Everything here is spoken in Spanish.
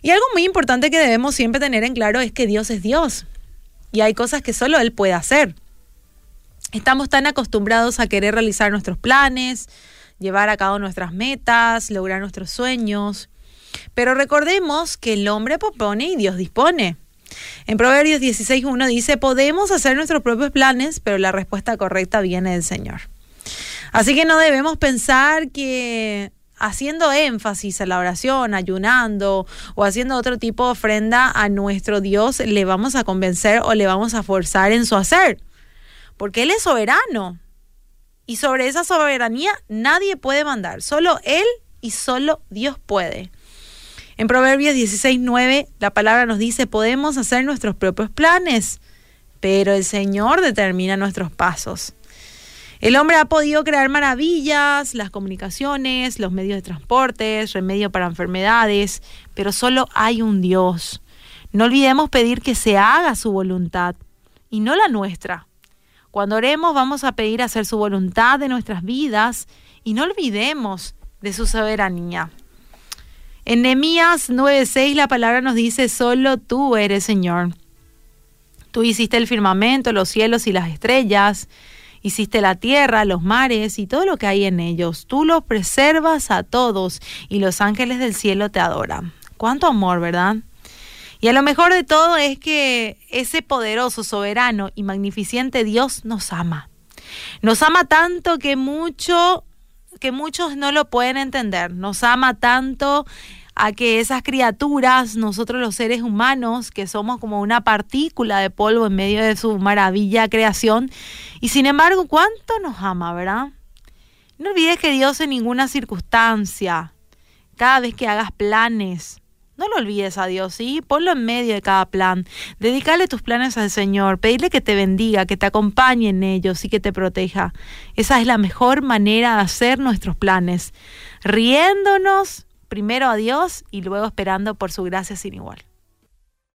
Y algo muy importante que debemos siempre tener en claro es que Dios es Dios y hay cosas que solo Él puede hacer. Estamos tan acostumbrados a querer realizar nuestros planes, llevar a cabo nuestras metas, lograr nuestros sueños, pero recordemos que el hombre propone y Dios dispone. En Proverbios 16.1 dice, podemos hacer nuestros propios planes, pero la respuesta correcta viene del Señor. Así que no debemos pensar que haciendo énfasis a la oración, ayunando o haciendo otro tipo de ofrenda a nuestro Dios, le vamos a convencer o le vamos a forzar en su hacer. Porque Él es soberano. Y sobre esa soberanía nadie puede mandar. Solo Él y solo Dios puede. En Proverbios 16.9 la palabra nos dice, podemos hacer nuestros propios planes, pero el Señor determina nuestros pasos. El hombre ha podido crear maravillas, las comunicaciones, los medios de transporte, remedio para enfermedades, pero solo hay un Dios. No olvidemos pedir que se haga su voluntad y no la nuestra. Cuando oremos vamos a pedir hacer su voluntad de nuestras vidas y no olvidemos de su soberanía. En Nehemías 9:6 la palabra nos dice, solo tú eres Señor. Tú hiciste el firmamento, los cielos y las estrellas. Hiciste la tierra, los mares y todo lo que hay en ellos. Tú los preservas a todos y los ángeles del cielo te adoran. Cuánto amor, ¿verdad? Y a lo mejor de todo es que ese poderoso, soberano y magnificente Dios nos ama. Nos ama tanto que mucho que muchos no lo pueden entender. Nos ama tanto a que esas criaturas, nosotros los seres humanos, que somos como una partícula de polvo en medio de su maravilla creación, y sin embargo, ¿cuánto nos ama, verdad? No olvides que Dios en ninguna circunstancia, cada vez que hagas planes, no lo olvides a Dios, ¿sí? Ponlo en medio de cada plan. Dedícale tus planes al Señor. Pedirle que te bendiga, que te acompañe en ellos y que te proteja. Esa es la mejor manera de hacer nuestros planes. Riéndonos primero a Dios y luego esperando por su gracia sin igual.